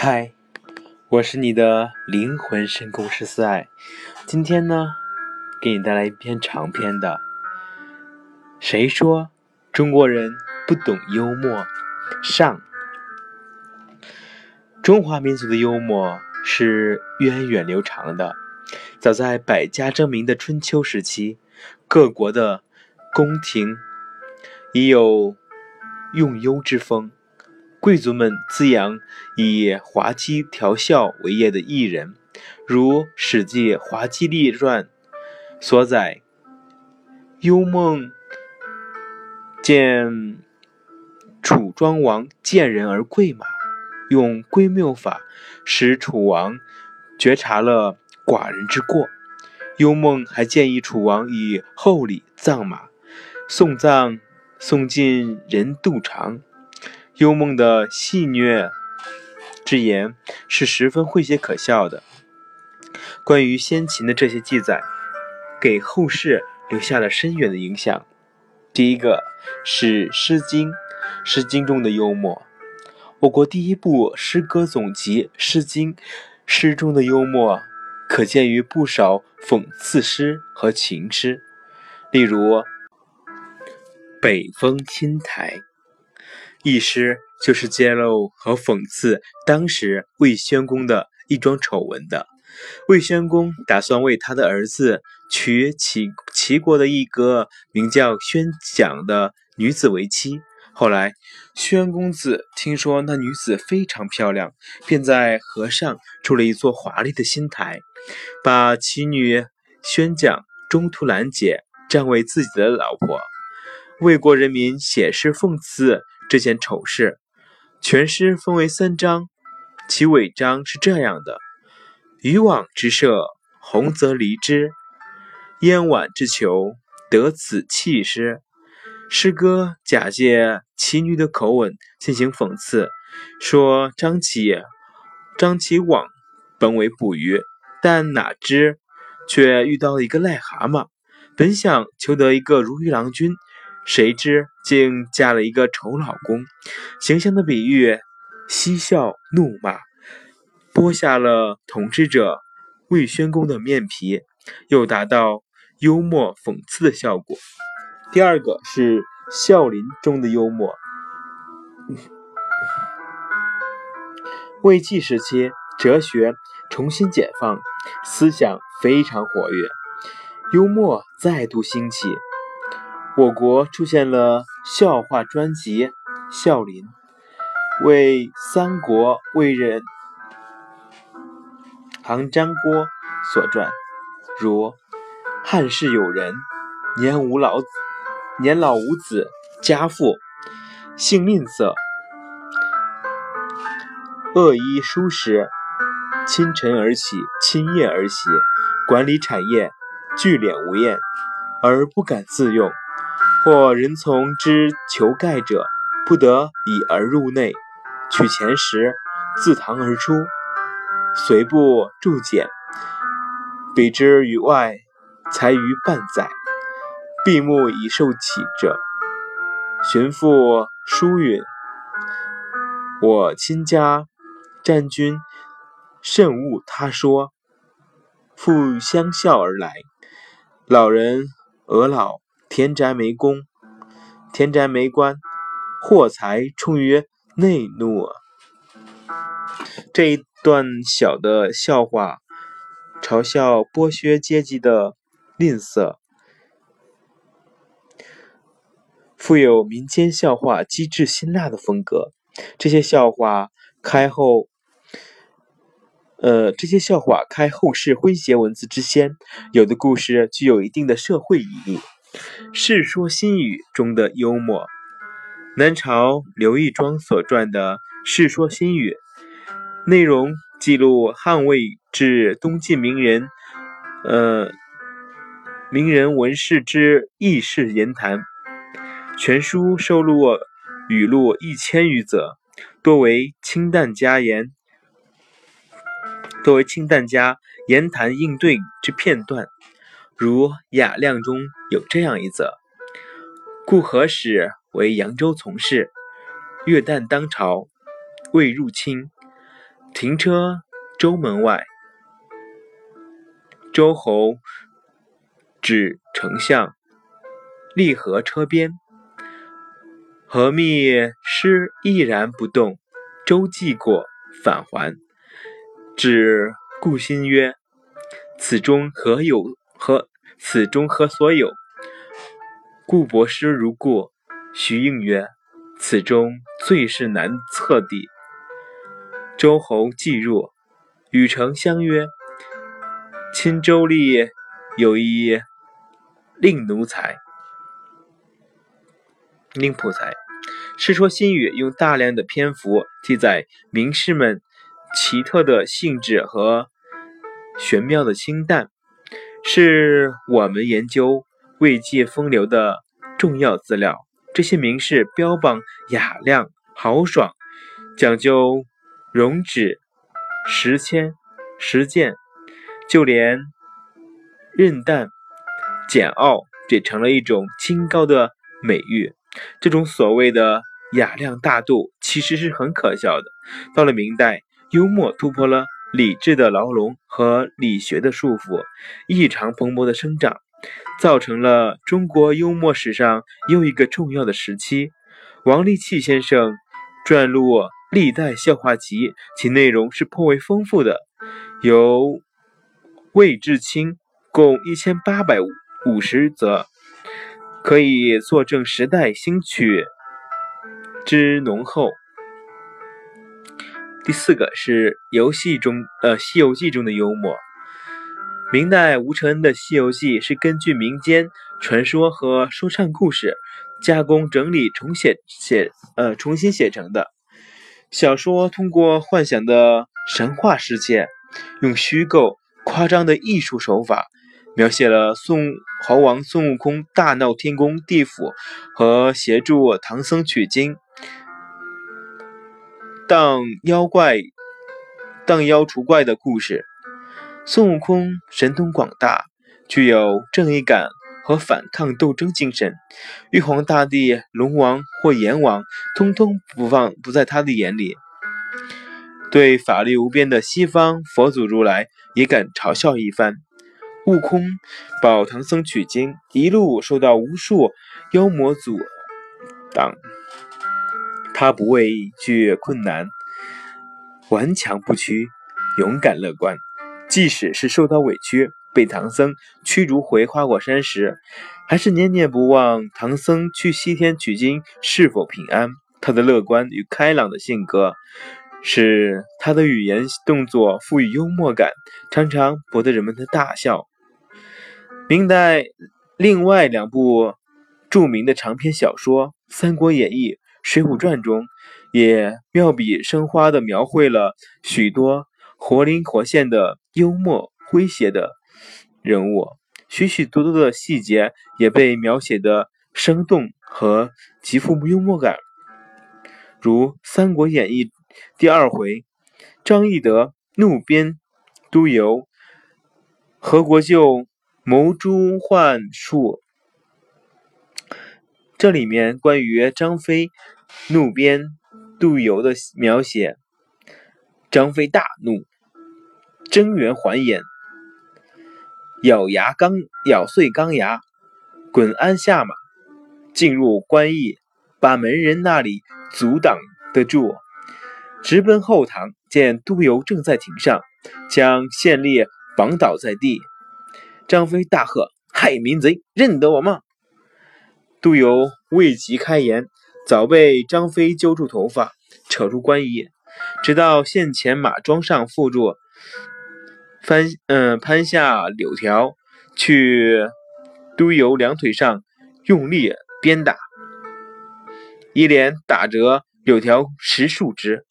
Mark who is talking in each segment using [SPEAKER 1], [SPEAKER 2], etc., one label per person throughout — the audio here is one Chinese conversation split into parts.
[SPEAKER 1] 嗨，我是你的灵魂深宫十四爱。今天呢，给你带来一篇长篇的。谁说中国人不懂幽默？上，中华民族的幽默是源远流长的。早在百家争鸣的春秋时期，各国的宫廷已有用幽之风。贵族们滋养以滑稽调笑为业的艺人，如《史记·滑稽列传》所载：“幽梦见楚庄王见人而跪马，用归谬法使楚王觉察了寡人之过。幽梦还建议楚王以厚礼葬马，送葬送进人肚肠。”幽梦的戏谑之言是十分诙谐可笑的。关于先秦的这些记载，给后世留下了深远的影响。第一个是《诗经》，《诗经》中的幽默。我国第一部诗歌总集《诗经》，诗中的幽默可见于不少讽刺诗和情诗，例如《北风侵台》。一诗就是揭露和讽刺当时魏宣公的一桩丑闻的。魏宣公打算为他的儿子娶齐齐国的一个名叫宣讲的女子为妻。后来，宣公子听说那女子非常漂亮，便在河上筑了一座华丽的新台，把其女宣讲中途拦截，占为自己的老婆。魏国人民写诗讽刺。这件丑事，全诗分为三章，其尾章是这样的：渔网之设，鸿则离之；燕婉之求，得此弃诗。诗歌假借其女的口吻进行讽刺，说张起张起网本为捕鱼，但哪知却遇到了一个癞蛤蟆，本想求得一个如意郎君。谁知竟嫁了一个丑老公，形象的比喻嬉笑怒骂，剥下了统治者魏宣公的面皮，又达到幽默讽刺的效果。第二个是孝林中的幽默。魏晋时期，哲学重新解放，思想非常活跃，幽默再度兴起。我国出现了笑话专辑《笑林》，为三国魏人唐张郭所传。如汉室有人，年无老子，年老无子，家父，性吝啬，恶衣疏食，清晨而起，清夜而息，管理产业，聚敛无厌，而不敢自用。或人从之求盖者，不得已而入内，取钱时自堂而出，随不注简，比之于外，才于半载，闭目以受启者。寻父书允：“我亲家战军，甚恶他说。父相笑而来，老人俄老。”田宅没宫，田宅没官，祸财充于内怒。这一段小的笑话，嘲笑剥削阶级的吝啬，富有民间笑话机智辛辣的风格。这些笑话开后，呃，这些笑话开后世诙谐文字之先，有的故事具有一定的社会意义。《世说新语》中的幽默，南朝刘义庄所撰的《世说新语》，内容记录汉魏至东晋名人，呃，名人文士之轶事言谈。全书收录语录一千余则，多为清淡佳言，多为清淡家言谈应对之片段。如雅量中有这样一则：故何使为扬州从事，月旦当朝，未入侵，停车州门外，周侯指丞相立合车边。何密师毅然不动。周既过，返还，至顾心曰：“此中何有？何此中何所有？”顾伯师如故。徐应曰：“此中最是难测地。”周侯既入，与丞相曰：“亲周吏有一令奴才，令仆才。”《世说新语》用大量的篇幅记载名士们奇特的性质和玄妙的清淡，是我们研究魏晋风流的重要资料。这些名士标榜雅量豪爽，讲究容止、实谦、实践，就连韧淡、简傲也成了一种清高的美誉。这种所谓的雅量大度，其实是很可笑的。到了明代，幽默突破了理智的牢笼和理学的束缚，异常蓬勃的生长，造成了中国幽默史上又一个重要的时期。王利器先生撰录《历代笑话集》，其内容是颇为丰富的，由魏志清共一千八百五十则。可以作证时代兴趣之浓厚。第四个是游戏中，呃，《西游记》中的幽默。明代吴承恩的《西游记》是根据民间传说和说唱故事加工整理重写写，呃，重新写成的小说。通过幻想的神话世界，用虚构夸张的艺术手法。描写了孙猴王孙悟空大闹天宫地府和协助唐僧取经、荡妖怪、荡妖除怪的故事。孙悟空神通广大，具有正义感和反抗斗争精神。玉皇大帝、龙王或阎王，通通不放不在他的眼里。对法力无边的西方佛祖如来，也敢嘲笑一番。悟空保唐僧取经，一路受到无数妖魔阻挡，他不畏惧困难，顽强不屈，勇敢乐观。即使是受到委屈，被唐僧驱逐回花果山时，还是念念不忘唐僧去西天取经是否平安。他的乐观与开朗的性格，使他的语言动作富于幽默感，常常博得人们的大笑。明代另外两部著名的长篇小说《三国演义》《水浒传》中，也妙笔生花地描绘了许多活灵活现的幽默诙谐的人物，许许多多的细节也被描写的生动和极富幽默感。如《三国演义》第二回，张翼德怒鞭督邮，何国舅。谋诛幻术，这里面关于张飞怒鞭督邮的描写。张飞大怒，睁圆环眼，咬牙钢咬碎钢牙，滚鞍下马，进入官驿，把门人那里阻挡得住，直奔后堂，见督邮正在庭上，将县吏绑倒在地。张飞大喝：“害民贼，认得我吗？”督邮未及开言，早被张飞揪住头发，扯入官衣，直到县前马桩上缚住，翻嗯攀下柳条，去督邮两腿上用力鞭打，一连打折柳条十数枝。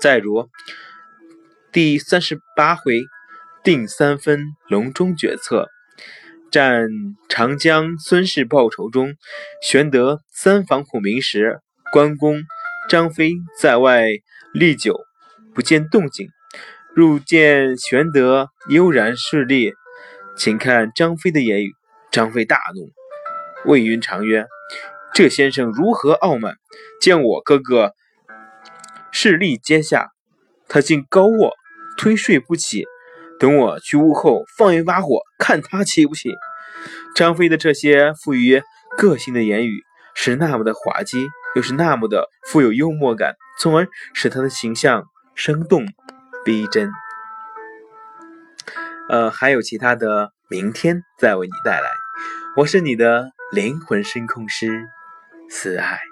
[SPEAKER 1] 再如第三十八回。定三分，隆中决策。战长江孙氏报仇中，玄德三访孔明时，关公、张飞在外立久，不见动静。入见玄德悠然势立，请看张飞的言语。张飞大怒，魏云长曰：“这先生如何傲慢？见我哥哥势力阶下，他竟高卧推睡不起。等我去屋后放一把火，看他起不起。张飞的这些富于个性的言语是那么的滑稽，又是那么的富有幽默感，从而使他的形象生动逼真。呃，还有其他的，明天再为你带来。我是你的灵魂声控师，四爱。